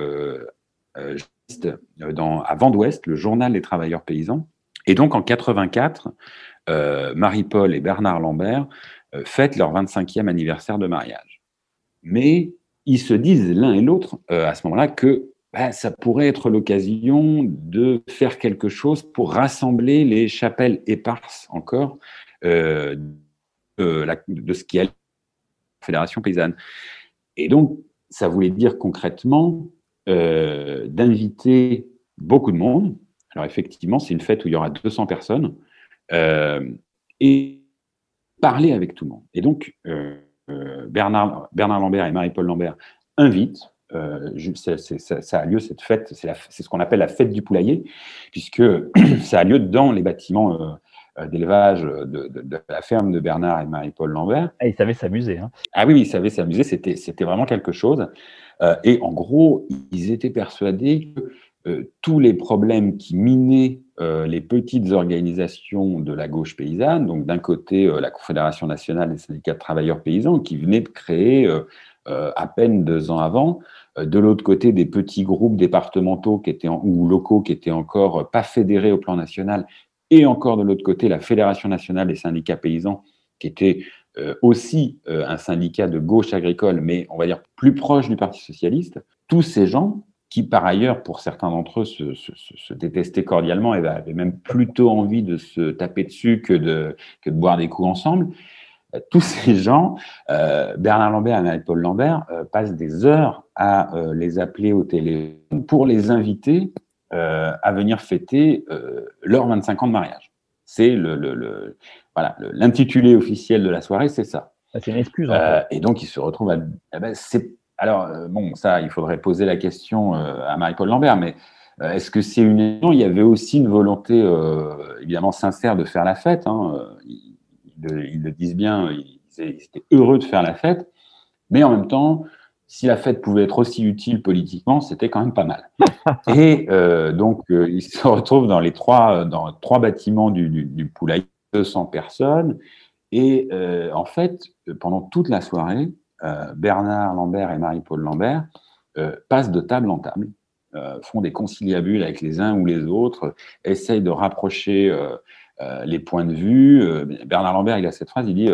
dans, à Vent d'Ouest, le journal des travailleurs paysans. Et donc, en 84, euh, Marie-Paul et Bernard Lambert fêtent leur 25e anniversaire de mariage. Mais ils se disent l'un et l'autre euh, à ce moment-là que bah, ça pourrait être l'occasion de faire quelque chose pour rassembler les chapelles éparses encore de, de, ce qui est la Fédération paysanne. Et donc, ça voulait dire concrètement d'inviter beaucoup de monde. Alors effectivement, c'est une fête où il y aura 200 personnes. Euh, et parler avec tout le monde. Et donc, euh, euh, Bernard, Bernard Lambert et Marie-Paul Lambert invitent ça, ça, a lieu cette fête, c'est ce qu'on appelle la fête du poulailler, puisque (clears throat) ça a lieu dans les bâtiments d'élevage de, la ferme de Bernard et Marie-Paul Lambert. Ah, ils savaient s'amuser. Hein. Ah oui, ils savaient s'amuser, c'était vraiment quelque chose. et en gros, ils étaient persuadés que euh, tous les problèmes qui minaient euh, les petites organisations de la gauche paysanne, donc d'un côté euh, la Confédération nationale des syndicats de travailleurs paysans qui venait de créer à peine deux ans avant, de l'autre côté des petits groupes départementaux qui étaient ou locaux qui étaient encore pas fédérés au plan national, et encore de l'autre côté la Fédération nationale des syndicats paysans qui était aussi un syndicat de gauche agricole, mais on va dire plus proche du Parti socialiste. Tous ces gens qui par ailleurs, pour certains d'entre eux, se, détestaient cordialement et avaient même plutôt envie de se taper dessus que de, que de boire des coups ensemble. Euh, tous (laughs) ces gens, euh, Bernard Lambert et Marie-Paul Lambert, euh, passent des heures à les appeler au téléphone pour les inviter à venir fêter leur 25 ans de mariage. C'est le, le, voilà l'intitulé officiel de la soirée, c'est ça. C'est une excuse. et donc, ils se retrouvent à. Eh ben, c'est alors, euh, bon, ça, il faudrait poser la question euh, à Marie-Paul Lambert, mais euh, est-ce que c'est une. Il y avait aussi une volonté, évidemment, sincère de faire la fête. Hein, ils, le disent bien, ils, étaient heureux de faire la fête, mais en même temps, si la fête pouvait être aussi utile politiquement, c'était quand même pas mal. (laughs) Et donc, ils se retrouvent dans les trois, dans trois bâtiments du, du, du poulailler, 200 personnes. Et en fait, pendant toute la soirée, Bernard Lambert et Marie-Paul Lambert euh, passent de table en table, euh, font des conciliabules avec les uns ou les autres, essayent de rapprocher les points de vue. Bernard Lambert, il a cette phrase, il dit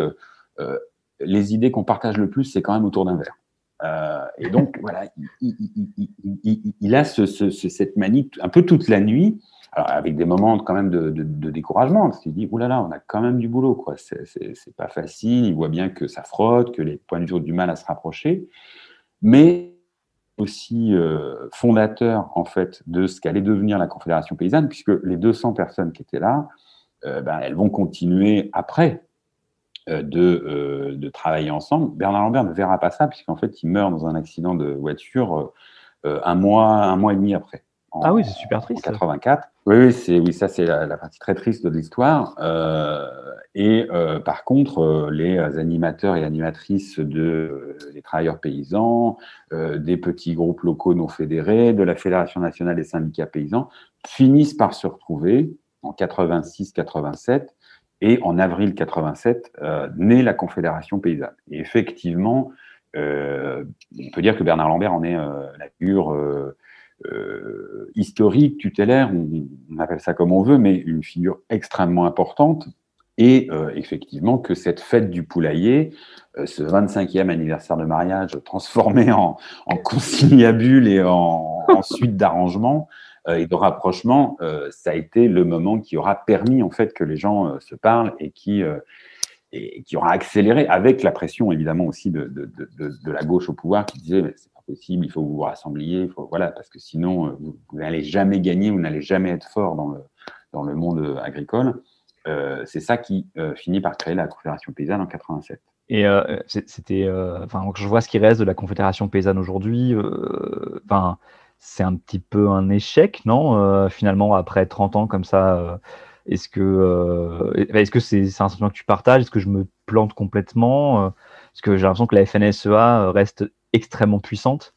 les idées qu'on partage le plus, c'est quand même autour d'un verre. et donc, (laughs) voilà, il, a cette manie un peu toute la nuit alors, avec des moments quand même de, découragement, parce qu'il dit, oulala, on a quand même du boulot, quoi. C'est pas facile, il voit bien que ça frotte, que les points de vue ont du mal à se rapprocher, mais aussi euh, fondateur, en fait, de ce qu'allait devenir la Confédération paysanne, puisque les 200 personnes qui étaient là, euh, ben, elles vont continuer après euh, de, travailler ensemble. Bernard Lambert ne verra pas ça, puisqu'en fait, il meurt dans un accident de voiture un, mois, un mois et demi après ah oui, c'est super triste. En 84. Oui, oui, c'est, oui ça c'est la, partie très triste de l'histoire. Euh, et euh, par contre, euh, les animateurs et animatrices de des travailleurs paysans, des petits groupes locaux non fédérés, de la Fédération nationale des syndicats paysans, finissent par se retrouver en 86-87 et en avril 87 naît la Confédération paysanne. Et effectivement, on peut dire que Bernard Lambert en est la figure euh, historique, tutélaire, on, appelle ça comme on veut, mais une figure extrêmement importante. Et euh, effectivement, que cette fête du poulailler, euh, ce 25e anniversaire de mariage transformé en, en conciliabule et en, suite d'arrangement et de rapprochement, ça a été le moment qui aura permis en fait que les gens se parlent et qui et qui aura accéléré avec la pression évidemment aussi de, la gauche au pouvoir qui disait c'est pas possible, il faut vous il faut, voilà, parce que sinon euh, vous, n'allez jamais gagner, vous n'allez jamais être fort dans le, dans le monde agricole. Euh, c'est ça qui euh, finit par créer la Confédération paysanne en 87. Et c'était, enfin, je vois ce qui reste de la Confédération paysanne aujourd'hui. Enfin, c'est un petit peu un échec, non Finalement, après 30 ans comme ça, est-ce que, est-ce que c'est, un sentiment que tu partages? Est-ce que je me plante complètement? Parce que j'ai l'impression que la FNSEA reste extrêmement puissante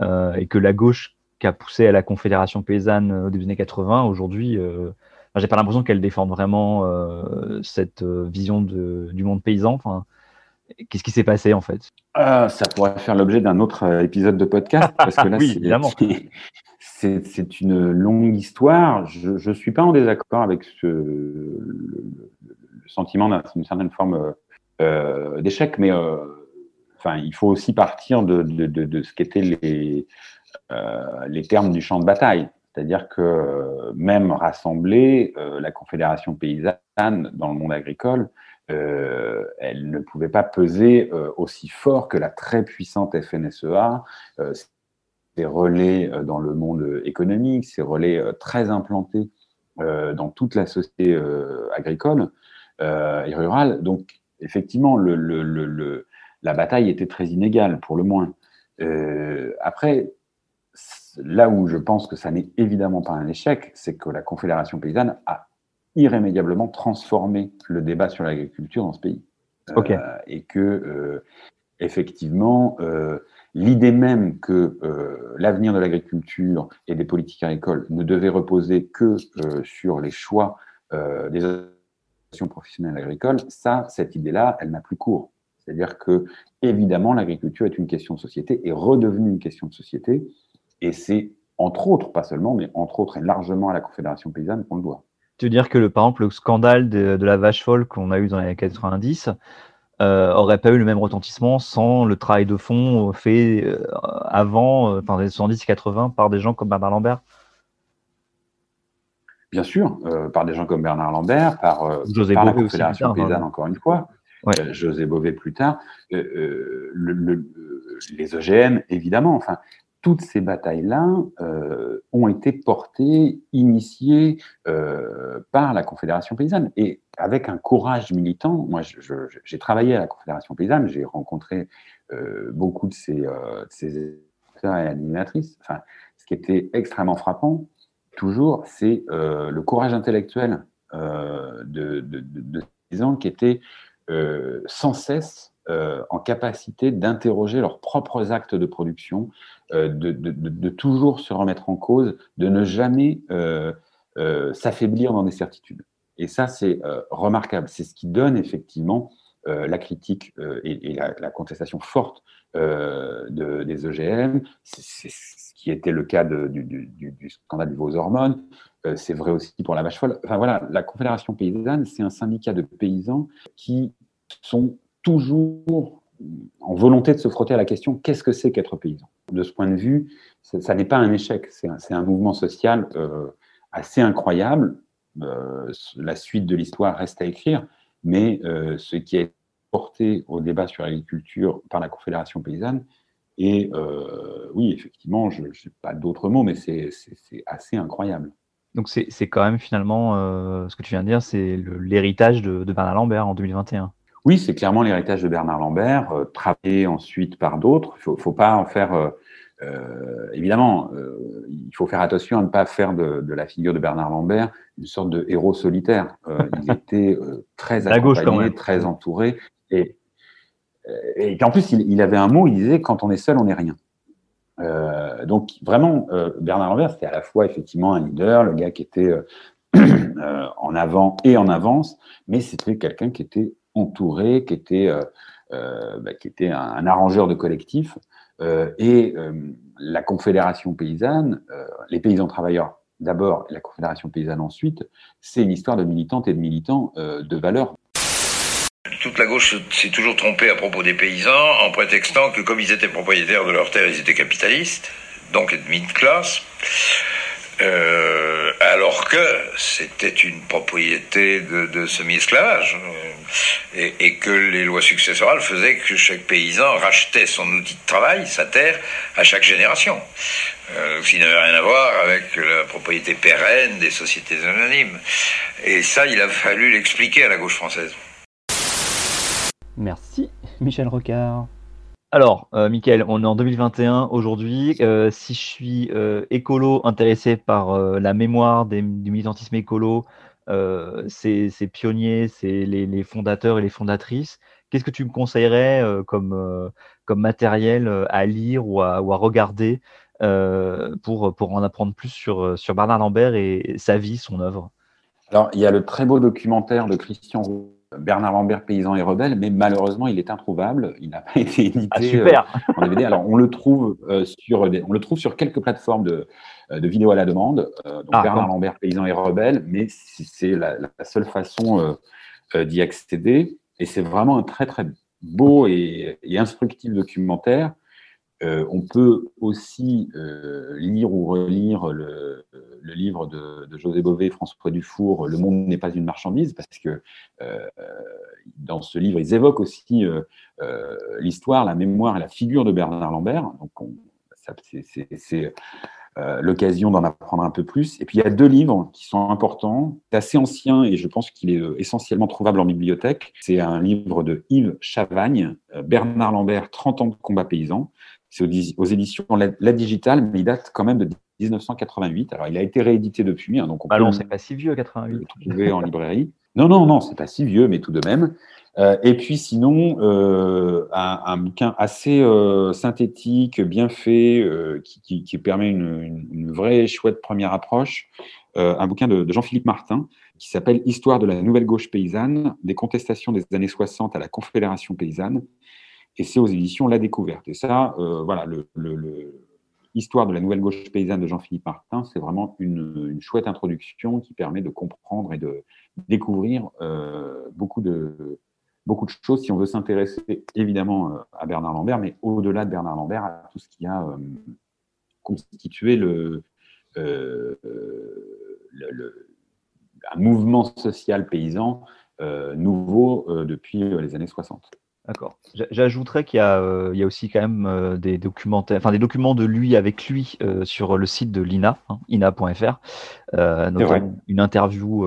et que la gauche qui a poussé à la Confédération paysanne au début des années 80, aujourd'hui, j'ai pas l'impression qu'elle défende vraiment euh, cette euh, vision de, du monde paysan. Enfin, qu'est-ce qui s'est passé en fait? Euh, Ça pourrait faire l'objet d'un autre euh, épisode de podcast parce que là, (laughs) oui, évidemment. (laughs) C'est une longue histoire. Je ne suis pas en désaccord avec ce, le, sentiment d'une certaine forme euh, d'échec, mais enfin, il faut aussi partir de, ce qu'étaient les, les termes du champ de bataille. C'est-à-dire que euh, même rassemblée, euh, la Confédération paysanne dans le monde agricole, euh, elle ne pouvait pas peser euh, aussi fort que la très puissante FNSEA. Euh, ses relais euh, dans le monde économique, ses relais très implantés dans toute la société agricole et rurale. Donc, effectivement, le, le, le, la bataille était très inégale, pour le moins. après, là où je pense que ça n'est évidemment pas un échec, c'est que la Confédération paysanne a irrémédiablement transformé le débat sur l'agriculture dans ce pays. Okay. Euh, et que, euh, effectivement, euh, l'idée même que euh, l'avenir de l'agriculture et des politiques agricoles ne devait reposer que euh, sur les choix euh, des associations professionnelles agricoles, ça, cette idée-là, elle n'a plus cours. C'est-à-dire que, évidemment, l'agriculture est une question de société, est redevenue une question de société, et c'est, entre autres, pas seulement, mais entre autres et largement à la Confédération paysanne qu'on le doit. Tu veux dire que, le, par exemple, le scandale de, de la vache folle qu'on a eu dans les années 90 euh, aurait pas eu le même retentissement sans le travail de fond fait euh, avant, euh, enfin, les 70 et 80, par des gens comme Bernard Lambert Bien sûr, euh, par des gens comme Bernard Lambert, par, euh, José par la aussi, Confédération paysanne, hein. encore une fois, Ouais. euh, José Bové plus tard, euh, euh, le, le- les OGM, évidemment, enfin, toutes ces batailles-là euh, ont été portées, initiées euh, par la Confédération paysanne. Et avec un courage militant, moi j'ai travaillé à la Confédération paysanne, j'ai rencontré euh, beaucoup de ces, de et animatrices. Enfin, ce qui était extrêmement frappant, toujours, c'est le courage intellectuel de, de, ces paysans qui étaient euh, sans cesse euh, en capacité d'interroger leurs propres actes de production, euh, de, toujours se remettre en cause, de ne jamais euh, s'affaiblir dans des certitudes. Et ça, c'est remarquable. C'est ce qui donne effectivement la critique et, la, contestation forte de, des OGM. C'est ce qui était le cas du, du, scandale du veau hormones. C'est vrai aussi pour la vache folle. Enfin voilà, la Confédération paysanne, c'est un syndicat de paysans qui sont toujours en volonté de se frotter à la question qu'est-ce que c'est qu'être paysan? De ce point de vue, ça, n'est pas un échec, c'est un, mouvement social euh, assez incroyable. Euh, la suite de l'histoire reste à écrire, mais euh, ce qui est porté au débat sur l'agriculture par la Confédération paysanne, euh, oui, effectivement, je n'ai pas d'autres mots, mais c'est assez incroyable. Donc c'est quand même finalement ce que tu viens de dire, c'est l'héritage de Bernard Lambert en 2021. Oui, c'est clairement l'héritage de Bernard Lambert, euh, travaillé ensuite par d'autres. Il faut, faut pas en faire. euh, euh, évidemment, euh, il faut faire attention à ne pas faire de, de la figure de Bernard Lambert une sorte de héros solitaire. (laughs) Il était très La gauche, quand accompagné, même. très entouré, et, et qu'en plus, il, il avait un mot. Il disait quand on est seul, on n'est rien. Donc vraiment, Bernard Lambert, c'était à la fois effectivement un leader, le gars qui était (clears throat) en avant et en avance, mais c'était quelqu'un qui était entouré, qui était, euh, euh, bah, qui était un, arrangeur de collectif. Euh, et la Confédération paysanne, les paysans travailleurs d'abord, la Confédération paysanne ensuite, c'est une histoire de militantes et de militants de valeur. Toute la gauche s'est toujours trompée à propos des paysans en prétextant que comme ils étaient propriétaires de leurs terres, ils étaient capitalistes, donc ennemis de classe. Alors que c'était une propriété de, semi-esclavage et, et, que les lois successorales faisaient que chaque paysan rachetait son outil de travail, sa terre, à chaque génération. Euh, ce qui n'avait rien à voir avec la propriété pérenne des sociétés anonymes. Et ça, il a fallu l'expliquer à la gauche française. Merci, Michel Rocard. Alors, euh, on est en 2021 aujourd'hui. Euh, si je suis euh, écolo intéressé par euh, la mémoire du militantisme écolo, ces, ces pionniers, c'est les, fondateurs et les fondatrices, qu'est-ce que tu me conseillerais comme, matériel à lire ou à, regarder pour, en apprendre plus sur, sur Bernard Lambert et sa vie, son œuvre? Alors, il y a le très beau documentaire de Christian Roux, Bernard Lambert, paysan et rebelle, mais malheureusement, il est introuvable. Il n'a pas (laughs) été édité Ah, super euh, en DVD. Alors, on le trouve euh, sur, des- on le trouve sur quelques plateformes de, euh, de vidéos à la demande. Euh, donc Ah, Bernard bon. Lambert, paysan et rebelle, mais c'est la, la seule façon d'y accéder. Et c'est vraiment un très très beau et, et instructif documentaire. Euh, on peut aussi euh, lire ou relire le, livre de, José Bové, François Dufour, Le monde n'est pas une marchandise, parce que euh, dans ce livre, ils évoquent aussi l'histoire, la mémoire et la figure de Bernard Lambert. Donc, c'est- l'occasion d'en apprendre un peu plus. Et puis, il y a deux livres qui sont importants. Assez ancien et je pense qu'il est essentiellement trouvable en bibliothèque. C'est un livre de Yves Chavagne, Bernard Lambert, 30 ans de combat paysan. C'est aux, éditions La, La Digitale, mais il date quand même de 1988. Alors, il a été réédité depuis, hein, donc on peut non, le- c'est pas si vieux, 88. le trouver en librairie. Non, non, non, c'est pas si vieux, mais tout de même. Euh, et puis sinon, euh, un, un bouquin assez euh, synthétique, bien fait, qui, qui- qui permet une, une- une vraie chouette première approche. Un bouquin de, de Jean-Philippe Martin qui s'appelle Histoire de la nouvelle gauche paysanne, des contestations des années 60 à la Confédération paysanne. Et c'est aux éditions La Découverte. Et ça, euh, voilà, le, de la nouvelle gauche paysanne de Jean-Philippe Martin, c'est vraiment une, chouette introduction qui permet de comprendre et de découvrir euh, beaucoup, de, beaucoup de choses si on veut s'intéresser évidemment euh, à Bernard Lambert, mais au-delà de Bernard Lambert, à tout ce qui a euh, constitué le, un mouvement social paysan nouveau depuis les années 60. D'accord. J'a- J'ajouterais qu'il y, a, euh, y a aussi quand même euh, des documentaires, enfin des documents de lui avec lui euh, sur le site de l'INA, hein, ina.fr, notamment une interview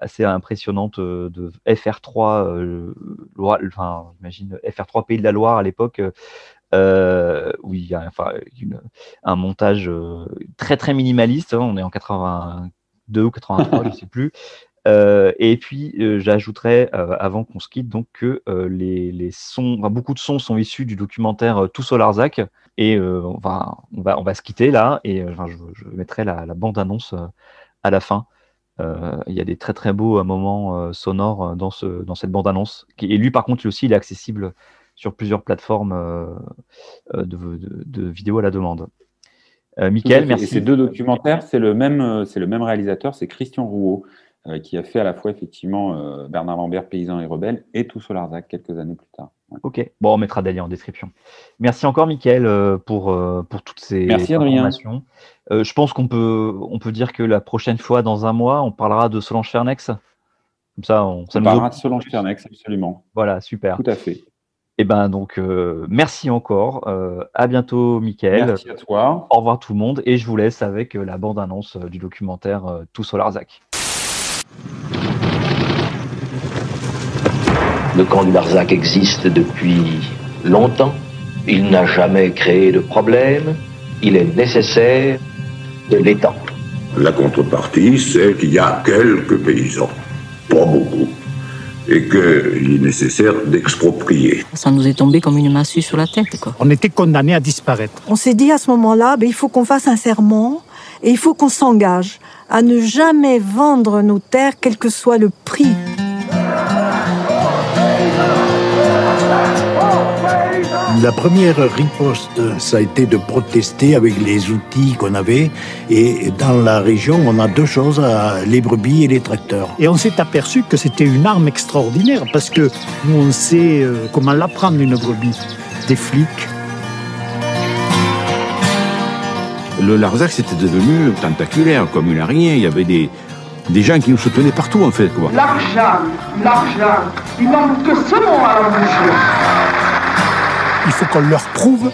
assez impressionnante de FR3, euh, Loire- enfin j'imagine FR3 Pays de la Loire à l'époque, euh, où il y a enfin, une- un montage très très minimaliste. hein, on est en 82 ou 83, je sais (laughs) plus. Euh, et puis, euh, j'ajouterais, euh, avant qu'on se quitte, donc que euh, les, les sons, enfin, beaucoup de sons sont issus du documentaire Tout sur Larzac. Et on, va, on, va, on va se quitter là, et enfin, je, je mettrai la, la bande-annonce à la fin. Il y a des très très beaux moments sonores dans, ce, dans cette bande-annonce. Et lui, par contre, lui aussi, il est accessible sur plusieurs plateformes de, de, de vidéos à la demande. Euh, Michael, merci. Et ces deux documentaires, c'est le même, c'est le même réalisateur, c'est Christian Rouault, euh, qui a fait à la fois effectivement euh, Bernard Lambert, Paysan et Rebelle, et Tout sur Larzac quelques années plus tard. Ouais. Ok, bon, on mettra des liens en description. Merci encore, Mickaël, euh, pour, pour toutes ces Merci, informations. Je pense qu'on peut, on peut dire que la prochaine fois, dans un mois, on parlera de Solange Fernex. Comme ça, on, ça On nous parlera de Solange Fernex, absolument. Voilà, super. Tout à fait. Et ben donc, euh, merci encore. Euh, à bientôt, Mickaël. Merci à toi. Au revoir tout le monde. Et je vous laisse avec la bande-annonce euh, du documentaire Tout sur Larzac. Le camp du Larzac existe depuis longtemps. Il n'a jamais créé de problème. Il est nécessaire de l'étendre. La contrepartie, c'est qu'il y a quelques paysans, pas beaucoup, et qu'il est nécessaire d'exproprier. Ça nous est tombé comme une massue sur la tête, quoi. On était condamné à disparaître. On s'est dit à ce moment-là, ben, il faut qu'on fasse un serment et il faut qu'on s'engage à ne jamais vendre nos terres, quel que soit le prix. La première riposte, ça a été de protester avec les outils qu'on avait. Et dans la région, on a deux choses, euh, les brebis et les tracteurs. Et on s'est aperçu que c'était une arme extraordinaire parce que nous, on sait euh, comment l'apprendre une brebis. Des flics. Le Larzac, c'était devenu tentaculaire, comme une araignée. Il y avait des, des gens qui nous soutenaient partout, en fait. Quoi. L'argent, l'argent, il manque que ce mot à la bouche. Il faut qu'on leur prouve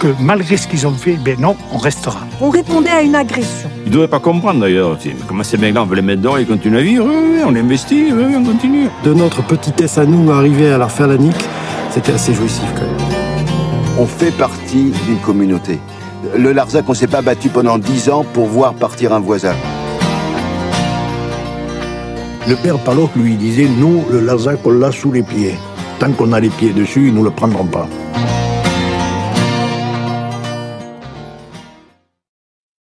que malgré ce qu'ils ont fait, ben non, on restera. On répondait à une agression. Ils ne devaient pas comprendre d'ailleurs. Comment ces mecs-là, on veut les mettre dehors, ils continuent à vivre, oui, oui, on investit, oui, on continue. De notre petitesse à nous, arriver à leur faire la nique, c'était assez jouissif quand même. On fait partie d'une communauté. Le Larzac, on s'est pas battu pendant dix ans pour voir partir un voisin. Le père Palot lui disait, nous, le Larzac, on l'a sous les pieds. Tant qu'on a les pieds dessus, ils ne nous le prendront pas.